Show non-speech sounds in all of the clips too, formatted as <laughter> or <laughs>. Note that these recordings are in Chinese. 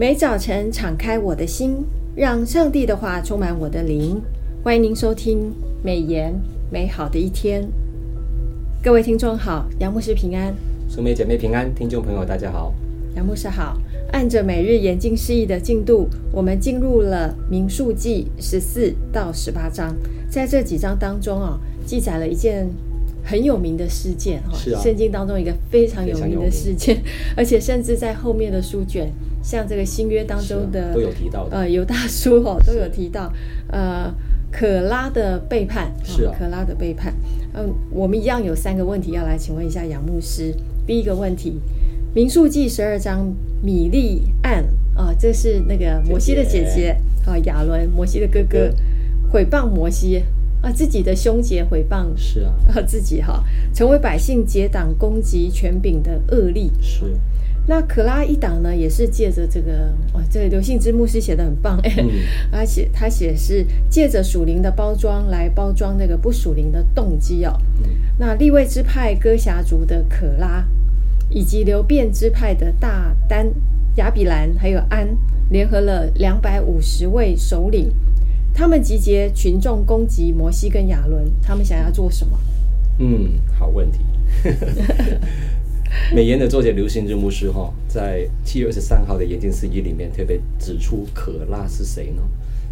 每早晨敞开我的心，让上帝的话充满我的灵。欢迎您收听美言美好的一天。各位听众好，杨牧师平安，苏梅姐妹平安，听众朋友大家好，杨牧师好。按着每日研经释义的进度，我们进入了民数记十四到十八章，在这几章当中啊，记载了一件很有名的事件哈，是啊，圣经当中一个非常有名的事件，<laughs> 而且甚至在后面的书卷。像这个新约当中的、啊、都有提到的，呃，犹大叔哦都有提到，呃，可拉的背叛是啊，可拉的背叛。嗯，我们一样有三个问题要来请问一下杨牧师。第一个问题，民数记十二章米利案啊，这是那个摩西的姐姐，啊，亚伦摩西的哥哥，毁谤摩西啊，自己的兄姐毁谤是啊，自己哈、啊，成为百姓结党攻击权柄的恶例。是。那可拉一党呢，也是借着这个，哇，这个刘信之牧师写的很棒，哎、嗯，<laughs> 而且他写是借着属灵的包装来包装那个不属灵的动机哦。嗯、那立位支派哥辖族的可拉，以及流变支派的大丹、亚比兰还有安，联合了两百五十位首领，他们集结群众攻击摩西跟亚伦，他们想要做什么？嗯，好问题。<laughs> <laughs> 美言的作者刘星之牧师哈，在七月二十三号的研经释义里面特别指出，可拉是谁呢？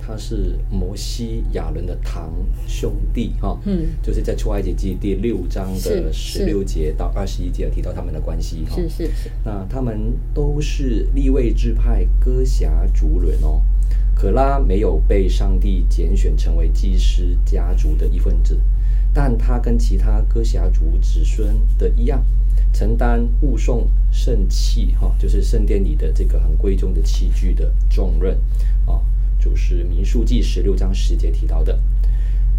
他是摩西亚伦的堂兄弟哈，嗯，就是在出埃及记第六章的十六节到二十一节提到他们的关系哈，是是是。那他们都是立位支派哥辖族人哦。可拉没有被上帝拣选成为祭司家族的一份子，但他跟其他哥辖族子孙的一样。承担护送圣器，哈，就是圣殿里的这个很贵重的器具的重任，啊，就是民数记十六章十节提到的，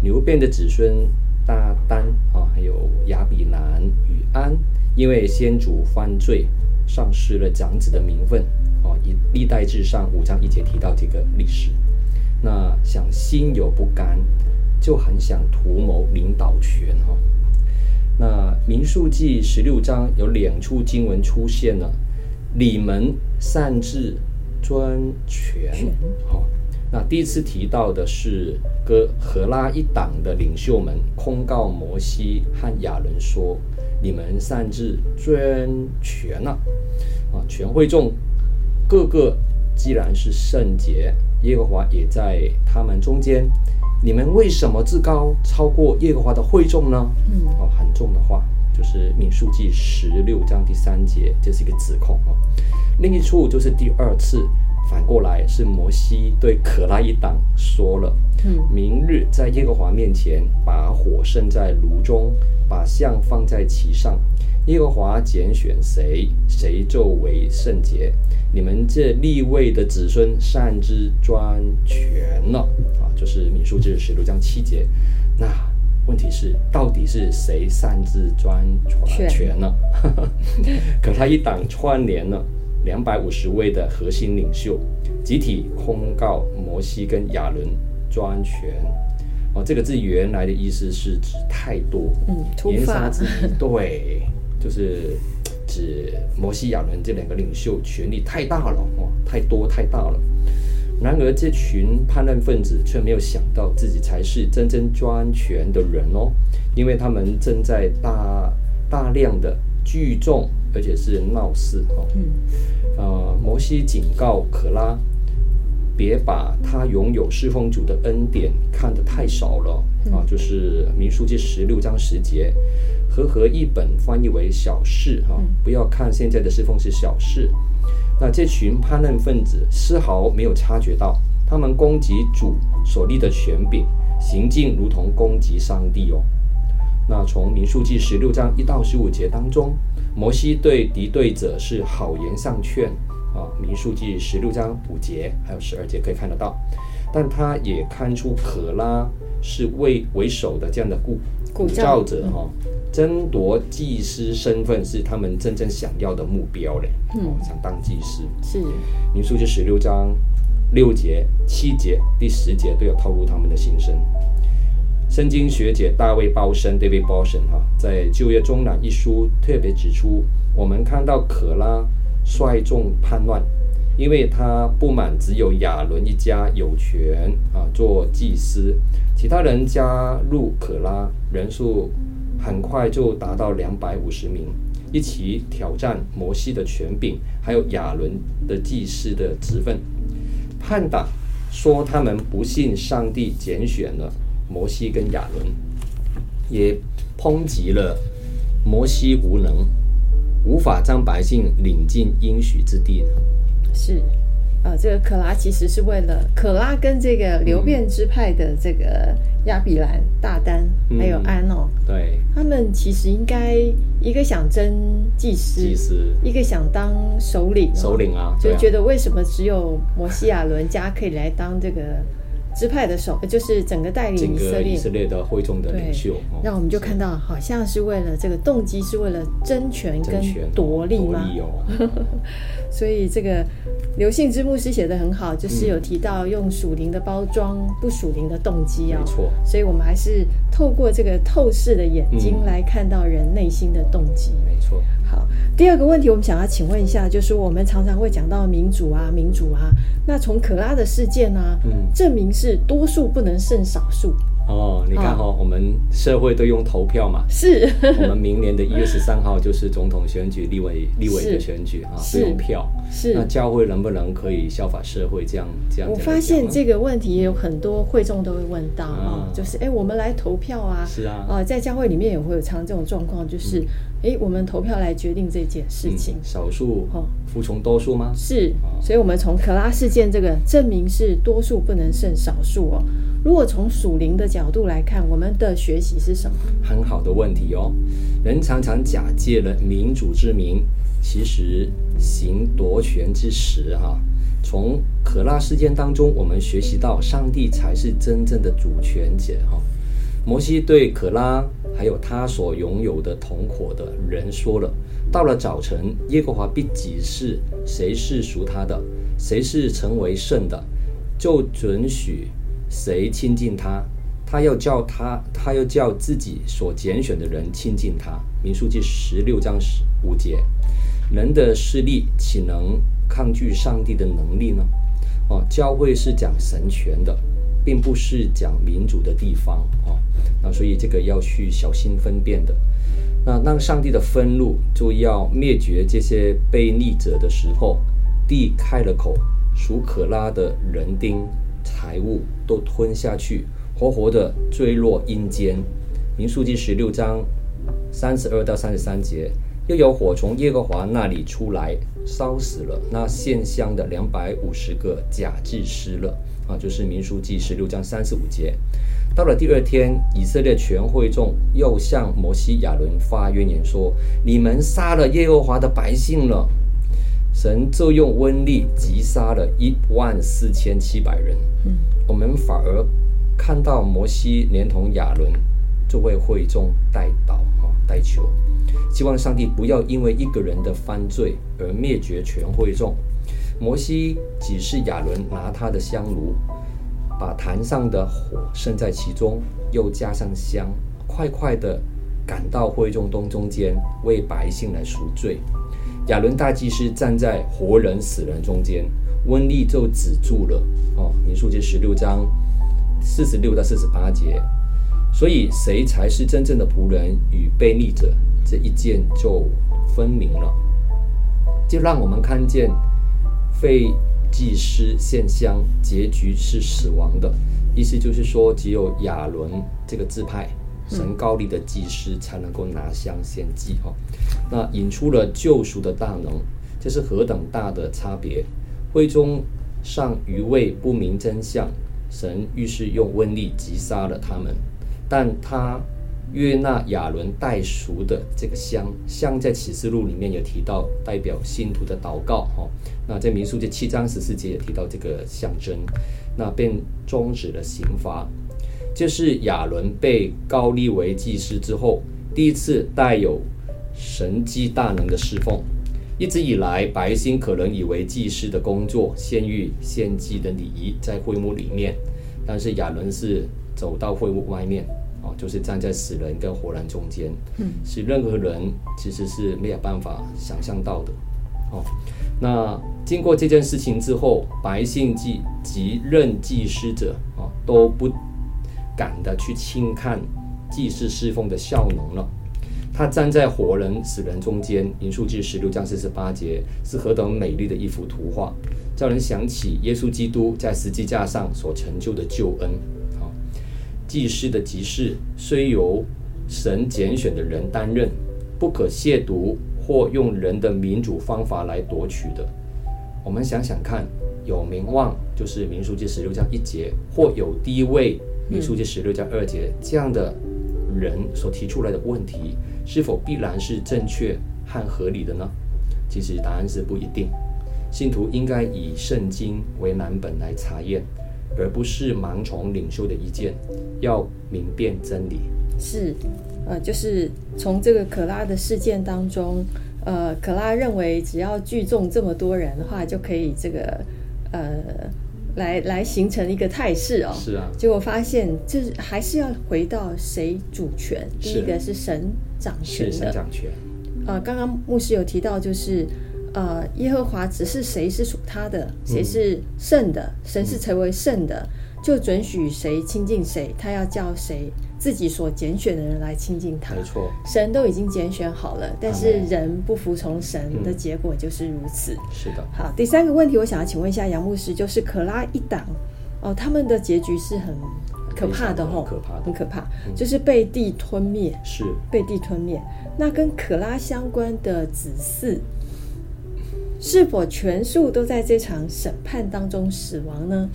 牛变的子孙大丹啊，还有亚比兰与安，因为先祖犯罪，丧失了长子的名分，啊，以历代志上五章一节提到这个历史，那想心有不甘，就很想图谋领导权，哈。那民数记十六章有两处经文出现了，你们擅自专权。好，那第一次提到的是哥可拉一党的领袖们控告摩西和亚伦说：“你们擅自专权了。”啊，全会众个个既然是圣洁，耶和华也在他们中间。你们为什么自高超过耶和华的会众呢？嗯，哦，很重的话，就是民数记十六章第三节，这是一个指控哦。另一处就是第二次，反过来是摩西对可拉一党说了：嗯，明日在耶和华面前把火盛在炉中，把像放在其上。耶和华拣选谁，谁就为圣洁。你们这立位的子孙擅自专权了啊！就是民数记十六章七节。那问题是，到底是谁擅自专权呢？<laughs> 可他一党串联了两百五十位的核心领袖，集体控告摩西跟亚伦专权。哦，这个字原来的意思是指太多，嗯，言杀之意，对。就是指摩西、亚伦这两个领袖权力太大了哦，太多太大了。然而，这群叛乱分子却没有想到自己才是真正专权的人哦，因为他们正在大大量的聚众，而且是闹事哦。嗯。呃，摩西警告可拉，别把他拥有侍奉主的恩典看得太少了啊，就是民数记十六章十节。和合一本翻译为小事哈，不要看现在的侍奉是小事。那这群叛乱分子丝毫没有察觉到，他们攻击主所立的权柄，行径如同攻击上帝哦。那从民数记十六章一到十五节当中，摩西对敌对者是好言相劝啊。民数记十六章五节还有十二节可以看得到，但他也看出可拉是为为首的这样的故。鼓噪者哈，争夺祭司身份是他们真正想要的目标嘞。嗯，想当祭司是。民数记十六章六节、七节、第十节都有透露他们的心声。圣经学姐大卫鲍森 David Bowson） 哈，在《就业中南》一书特别指出，我们看到可拉率众叛乱，因为他不满只有亚伦一家有权啊做祭司，其他人加入可拉，人数很快就达到两百五十名，一起挑战摩西的权柄，还有亚伦的祭司的职分。叛党说他们不信上帝拣选了摩西跟亚伦，也抨击了摩西无能，无法将百姓领进应许之地。是，呃，这个可拉其实是为了可拉跟这个流变支派的这个亚比兰、大丹、嗯、还有安哦，对，他们其实应该一个想争祭司，祭司一个想当首领、哦，首领啊，就觉得为什么只有摩西亚伦家可以来当这个。支派的首，就是整个带领以色列以色列的会众的领袖，那我们就看到，好像是为了这个动机，是为了争权跟夺利吗？利哦、<laughs> 所以这个刘信之牧师写得很好，就是有提到用属灵的包装，不属灵的动机啊、哦。没错，所以我们还是透过这个透视的眼睛来看到人内心的动机。没错。好，第二个问题，我们想要请问一下，就是我们常常会讲到民主啊，民主啊。那从可拉的事件呢、啊，嗯，证明是多数不能胜少数。哦，你看哈、哦，我们社会都用投票嘛，是。<laughs> 我们明年的 <laughs> 一月十三号就是总统选举、立委、立委的选举啊，是用票。是。那教会能不能可以效法社会这样这样？我发现这个问题也有很多会众都会问到啊、嗯，就是哎，我们来投票啊。是啊。啊，在教会里面也会有常这种状况，就是。嗯诶，我们投票来决定这件事情，嗯、少数服从多数吗？是，所以，我们从可拉事件这个证明是多数不能胜少数哦。如果从属灵的角度来看，我们的学习是什么？很好的问题哦。人常常假借了民主之名，其实行夺权之实哈、啊。从可拉事件当中，我们学习到上帝才是真正的主权者哈。摩西对可拉还有他所拥有的同伙的人说了：“到了早晨，耶和华必指示谁是属他的，谁是成为圣的，就准许谁亲近他。他要叫他，他要叫自己所拣选的人亲近他。”民数记十六章十五节。人的势力岂能抗拒上帝的能力呢？哦，教会是讲神权的。并不是讲民主的地方啊，那所以这个要去小心分辨的。那当上帝的愤怒就要灭绝这些悖逆者的时候，地开了口，属可拉的人丁财物都吞下去，活活的坠落阴间。民数记十六章三十二到三十三节，又有火从耶和华那里出来，烧死了那献香的两百五十个假祭司了。啊，就是民数记十六章三十五节。到了第二天，以色列全会众又向摩西、亚伦发怨言说：“你们杀了耶和华的百姓了。”神就用瘟疫击杀了一万四千七百人。嗯，我们反而看到摩西连同亚伦就为会众代祷啊，代求，希望上帝不要因为一个人的犯罪而灭绝全会众。摩西指示亚伦拿他的香炉，把坛上的火盛在其中，又加上香，快快地赶到会众东中间，为百姓来赎罪。亚伦大祭司站在活人死人中间，瘟疫就止住了。哦，民数记十六章四十六到四十八节。所以谁才是真正的仆人与悖逆者，这一件就分明了。就让我们看见。非祭司献香，结局是死亡的。意思就是说，只有亚伦这个支派神高利的祭司才能够拿香献祭。哦，那引出了救赎的大能，这是何等大的差别！会中尚余位不明真相，神于是用瘟疫击杀了他们，但他。约纳亚伦代赎的这个香，香在启示录里面有提到，代表信徒的祷告。哈，那在民数记七章十四节也提到这个象征，那便终止了刑罚。这、是亚伦被高立为祭司之后，第一次带有神迹大能的侍奉。一直以来，百姓可能以为祭司的工作，献御献祭的礼仪在会幕里面，但是亚伦是走到会幕外面。哦，就是站在死人跟活人中间，嗯，是任何人其实是没有办法想象到的。哦。那经过这件事情之后，白姓及及任祭师者啊、哦、都不敢的去轻看祭祀侍奉的效能了。他站在活人死人中间，民数记十六章四十八节是何等美丽的一幅图画，叫人想起耶稣基督在十字架上所成就的救恩。祭司的职事虽由神拣选的人担任，不可亵渎。或用人的民主方法来夺取的，我们想想看，有名望就是民数记十六章一节，或有地位民数记十六章二节，这样的人所提出来的问题，是否必然是正确和合理的呢？其实答案是不一定。信徒应该以圣经为蓝本来查验，而不是盲从领袖的意见，要明辨真理。是。呃，就是从这个可拉的事件当中，呃，可拉认为只要聚众这么多人的话，就可以这个呃，来来形成一个态势哦。是啊。结果发现，就是还是要回到谁主权？第一个是神掌权的。是神掌权。呃，刚刚牧师有提到，就是呃，耶和华只是谁是属他的，谁是圣的，嗯、神是成为圣的，就准许谁亲近谁，他要叫谁。自己所拣选的人来亲近他，没错，神都已经拣选好了，但是人不服从神的结果就是如此。嗯、是的。好，第三个问题，我想要请问一下杨牧师，就是可拉一党哦，他们的结局是很可怕的吼，可怕的，很可怕，嗯、就是被地吞灭，是被地吞灭。那跟可拉相关的子嗣，是否全数都在这场审判当中死亡呢？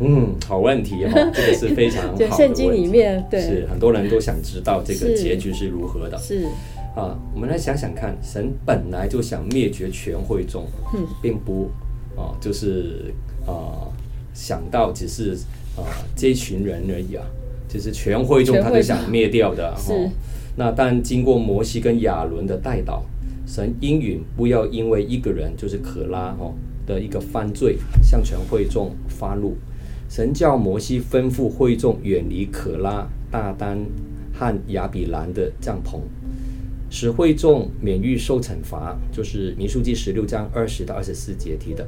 嗯，好问题哈、哦，<laughs> 这个是非常好。圣经里面，对，是很多人都想知道这个结局是如何的。是，是啊，我们来想想看，神本来就想灭绝全会众，嗯，并不啊，就是啊，想到只是啊这一群人而已啊，就是全会众他就想灭掉的。是、哦，那但经过摩西跟亚伦的代祷，神应允不要因为一个人就是可拉哦的一个犯罪，向全会众发怒。神叫摩西吩咐会众远离可拉、大丹和亚比兰的帐篷，使会众免于受惩罚，就是民数记十六章二十到二十四节提的。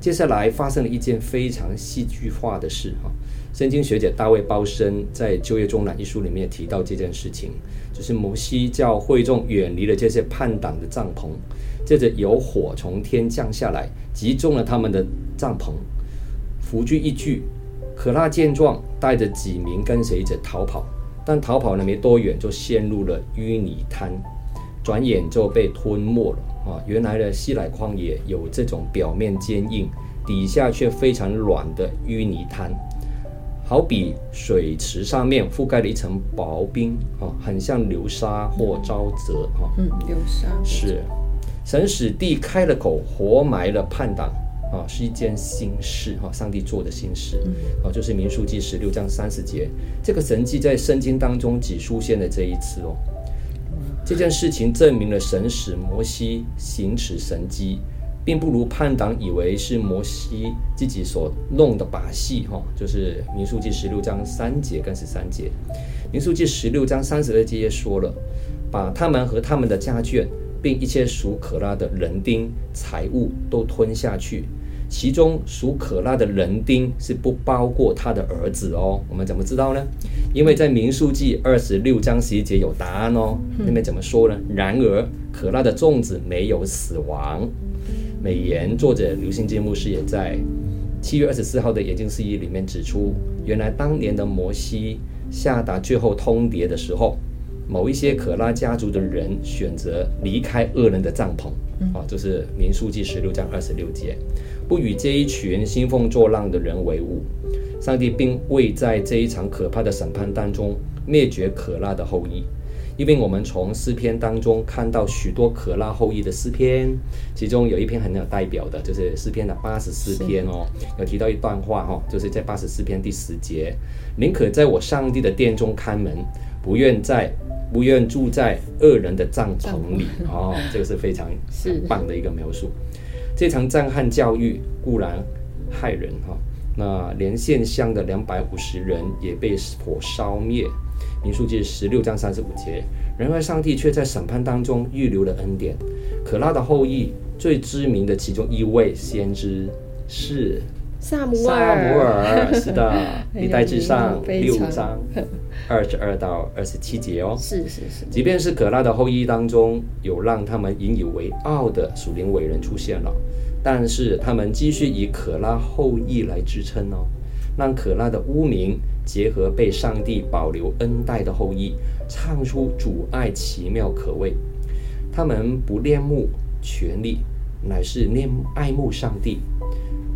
接下来发生了一件非常戏剧化的事哈。圣经学者大卫鲍森在《就业中难》一书里面提到这件事情，就是摩西叫会众远离了这些叛党的帐篷，接着有火从天降下来，击中了他们的帐篷，符句一句。可拉见状，带着几名跟随者逃跑，但逃跑了没多远，就陷入了淤泥滩，转眼就被吞没了啊！原来的西乃旷野有这种表面坚硬，底下却非常软的淤泥滩，好比水池上面覆盖了一层薄冰啊，很像流沙或沼泽哈。嗯，流沙是神使地开了口，活埋了叛党。啊，是一件新事哈，上帝做的新事，啊，就是民数记十六章三十节，这个神迹在圣经当中只出现了这一次哦。这件事情证明了神使摩西行使神迹，并不如叛党以为是摩西自己所弄的把戏哈，就是民数记十六章三节跟十三节，民数记十六章三十二节也说了，把他们和他们的家眷，并一切属可拉的人丁财物都吞下去。其中属可拉的人丁是不包括他的儿子哦。我们怎么知道呢？因为在民数记二十六章十一节有答案哦。那边怎么说呢？然而可拉的粽子没有死亡。美言作者刘兴基牧师也在七月二十四号的研经释义里面指出，原来当年的摩西下达最后通牒的时候，某一些可拉家族的人选择离开恶人的帐篷啊，就是民数记十六章二十六节。不与这一群兴风作浪的人为伍，上帝并未在这一场可怕的审判当中灭绝可拉的后裔，因为我们从诗篇当中看到许多可拉后裔的诗篇，其中有一篇很有代表的，就是诗篇的八十四篇哦，有提到一段话哈，就是在八十四篇第十节，宁可在我上帝的殿中看门，不愿在不愿住在恶人的帐篷里。哦，这个是非常 <laughs> 棒的一个描述。这场震撼教育固然害人哈，那连线乡的两百五十人也被火烧灭，民数记十六章三十五节。然而上帝却在审判当中预留了恩典。可拉的后裔最知名的其中一位先知是撒母耳。撒母耳是的，<laughs> 历代至上六章二十二到二十七节哦。是是是。即便是可拉的后裔当中有让他们引以为傲的属灵伟人出现了，但是他们继续以可拉后裔来支撑哦，让可拉的污名结合被上帝保留恩待的后裔。唱出主爱奇妙可畏，他们不恋慕权力，乃是恋爱慕上帝；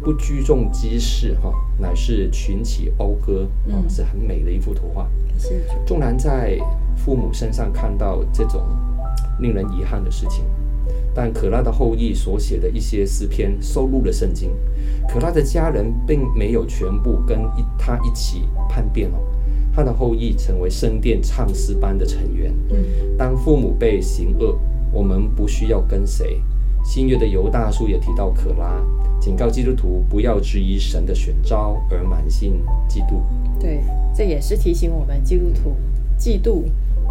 不居重机事，哈，乃是群起讴歌，啊、嗯，是很美的一幅图画。是，纵然在父母身上看到这种令人遗憾的事情，但可拉的后裔所写的一些诗篇收录了圣经，可拉的家人并没有全部跟一他一起叛变哦。他的后裔成为圣殿唱诗班的成员。嗯，当父母被行恶，我们不需要跟随。新约的犹大书也提到可拉，警告基督徒不要质疑神的选召而满心嫉妒。对，这也是提醒我们基督徒嫉妒，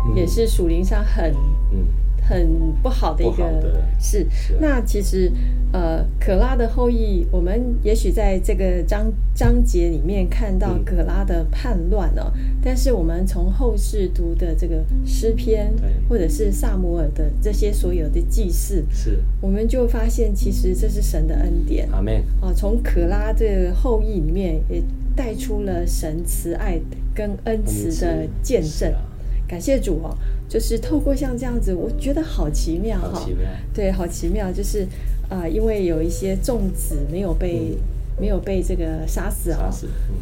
嗯、也是属灵上很嗯。很不好的一个事。是，那其实，呃，可拉的后裔，我们也许在这个章章节里面看到可拉的叛乱哦。嗯、但是我们从后世读的这个诗篇，或者是撒母耳的这些所有的记事，是，我们就发现其实这是神的恩典。阿门。哦，从可拉这个后裔里面也带出了神慈爱跟恩慈的见证。感谢主哦，就是透过像这样子，我觉得好奇妙哈。好奇妙。对，好奇妙，就是啊、呃，因为有一些粽子没有被、嗯、没有被这个杀死啊，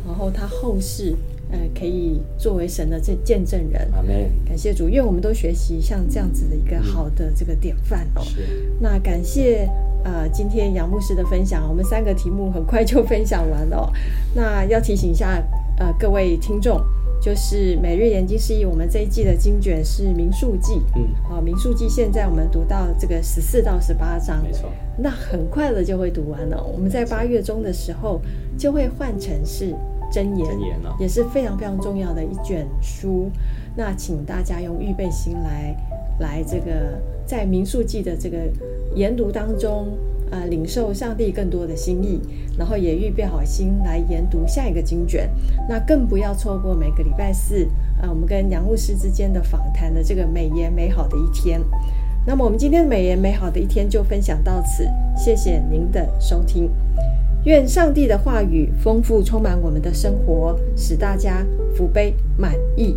然后他后世呃可以作为神的这见证人。阿门。感谢主，愿我们都学习像这样子的一个好的这个典范哦。是。那感谢呃今天杨牧师的分享，我们三个题目很快就分享完了哦。那要提醒一下呃各位听众。就是每日研经释义，我们这一季的经卷是民数记。嗯，好，民数记现在我们读到这个十四到十八章，没错，那很快的就会读完了。我们在八月中的时候就会换成是真言，真言也是非常非常重要的一卷书。那请大家用预备心来来这个在民数记的这个研读当中。呃，领受上帝更多的心意，然后也预备好心来研读下一个经卷。那更不要错过每个礼拜四，呃，我们跟杨牧师之间的访谈的这个美言美好的一天。那么我们今天的美言美好的一天就分享到此，谢谢您的收听。愿上帝的话语丰富充满我们的生活，使大家福杯满溢。